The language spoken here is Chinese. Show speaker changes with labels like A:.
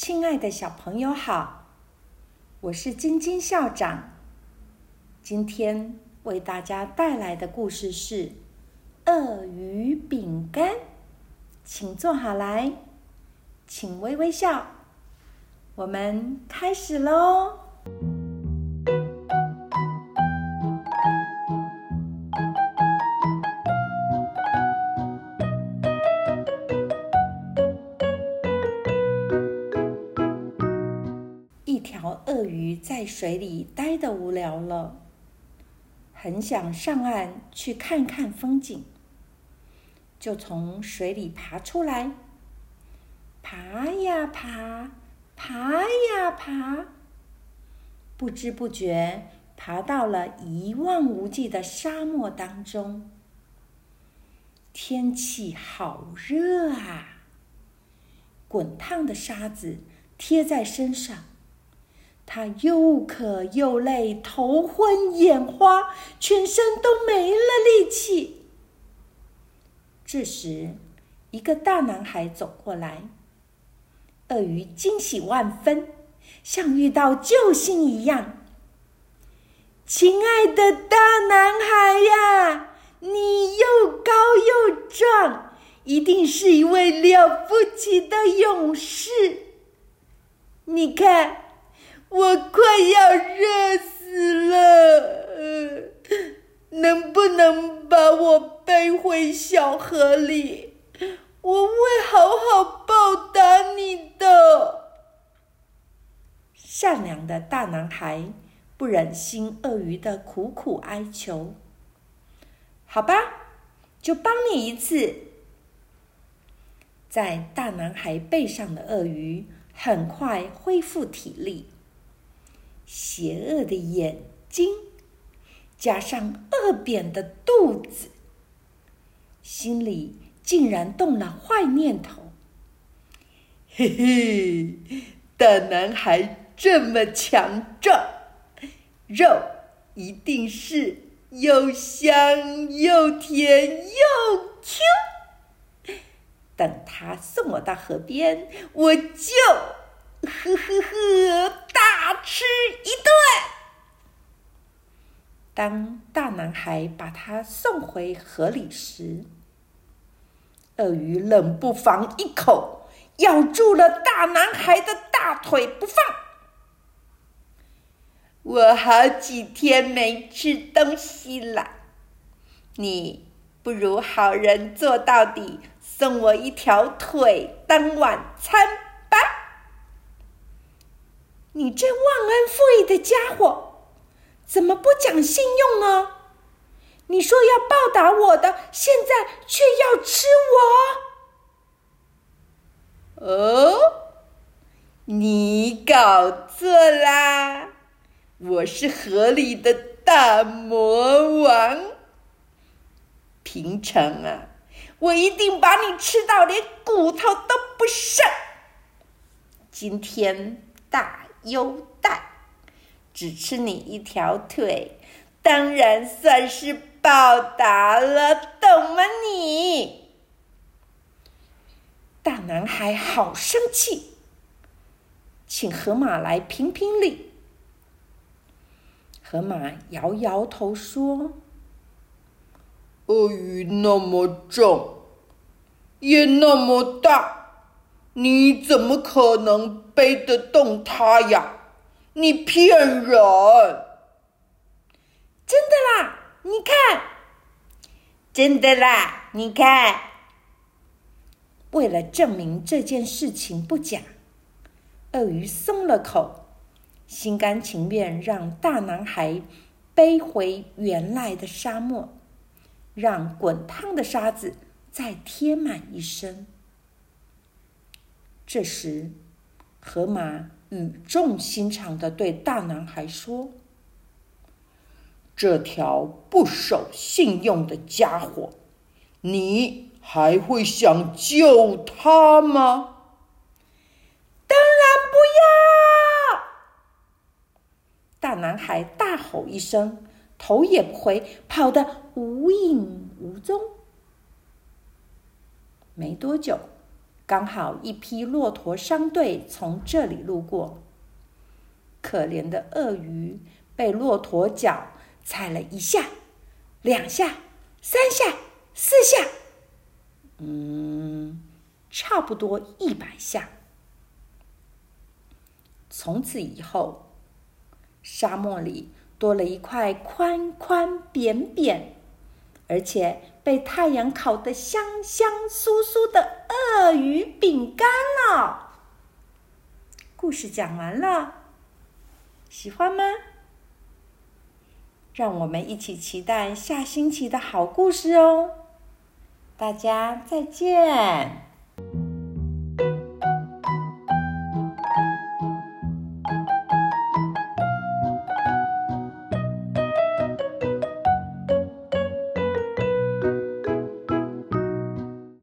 A: 亲爱的小朋友好，我是晶晶校长。今天为大家带来的故事是《鳄鱼饼干》，请坐好来，请微微笑。我们开始喽！在水里待得无聊了，很想上岸去看看风景，就从水里爬出来，爬呀爬，爬呀爬，不知不觉爬到了一望无际的沙漠当中。天气好热啊！滚烫的沙子贴在身上。他又渴又累，头昏眼花，全身都没了力气。这时，一个大男孩走过来，鳄鱼惊喜万分，像遇到救星一样。“亲爱的大男孩呀，你又高又壮，一定是一位了不起的勇士。你看。”我快要热死了，能不能把我背回小河里？我会好好报答你的。善良的大男孩不忍心鳄鱼的苦苦哀求，好吧，就帮你一次。在大男孩背上的鳄鱼很快恢复体力。邪恶的眼睛，加上饿扁的肚子，心里竟然动了坏念头。嘿嘿，大男孩这么强壮，肉一定是又香又甜又 Q。等他送我到河边，我就。呵呵呵，吃一顿。当大男孩把他送回河里时，鳄鱼冷不防一口咬住了大男孩的大腿不放。我好几天没吃东西了，你不如好人做到底，送我一条腿当晚餐。你这忘恩负义的家伙，怎么不讲信用呢？你说要报答我的，现在却要吃我？哦，你搞错啦！我是河里的大魔王，平常啊，我一定把你吃到连骨头都不剩。今天大。优待，只吃你一条腿，当然算是报答了，懂吗？你大男孩好生气，请河马来评评理。河马摇摇头说：“鳄鱼那么重，也那么大。”你怎么可能背得动它呀？你骗人！真的啦，你看，真的啦，你看。为了证明这件事情不假，鳄鱼松了口，心甘情愿让大男孩背回原来的沙漠，让滚烫的沙子再贴满一身。这时，河马语重心长的对大男孩说：“这条不守信用的家伙，你还会想救他吗？”“当然不要！”大男孩大吼一声，头也不回，跑得无影无踪。没多久。刚好一批骆驼商队从这里路过。可怜的鳄鱼被骆驼脚踩了一下、两下、三下、四下，嗯，差不多一百下。从此以后，沙漠里多了一块宽宽扁扁，而且被太阳烤得香香酥酥的鳄鱼饼干了。故事讲完了。喜欢吗？让我们一起期待下星期的好故事哦！大家再见。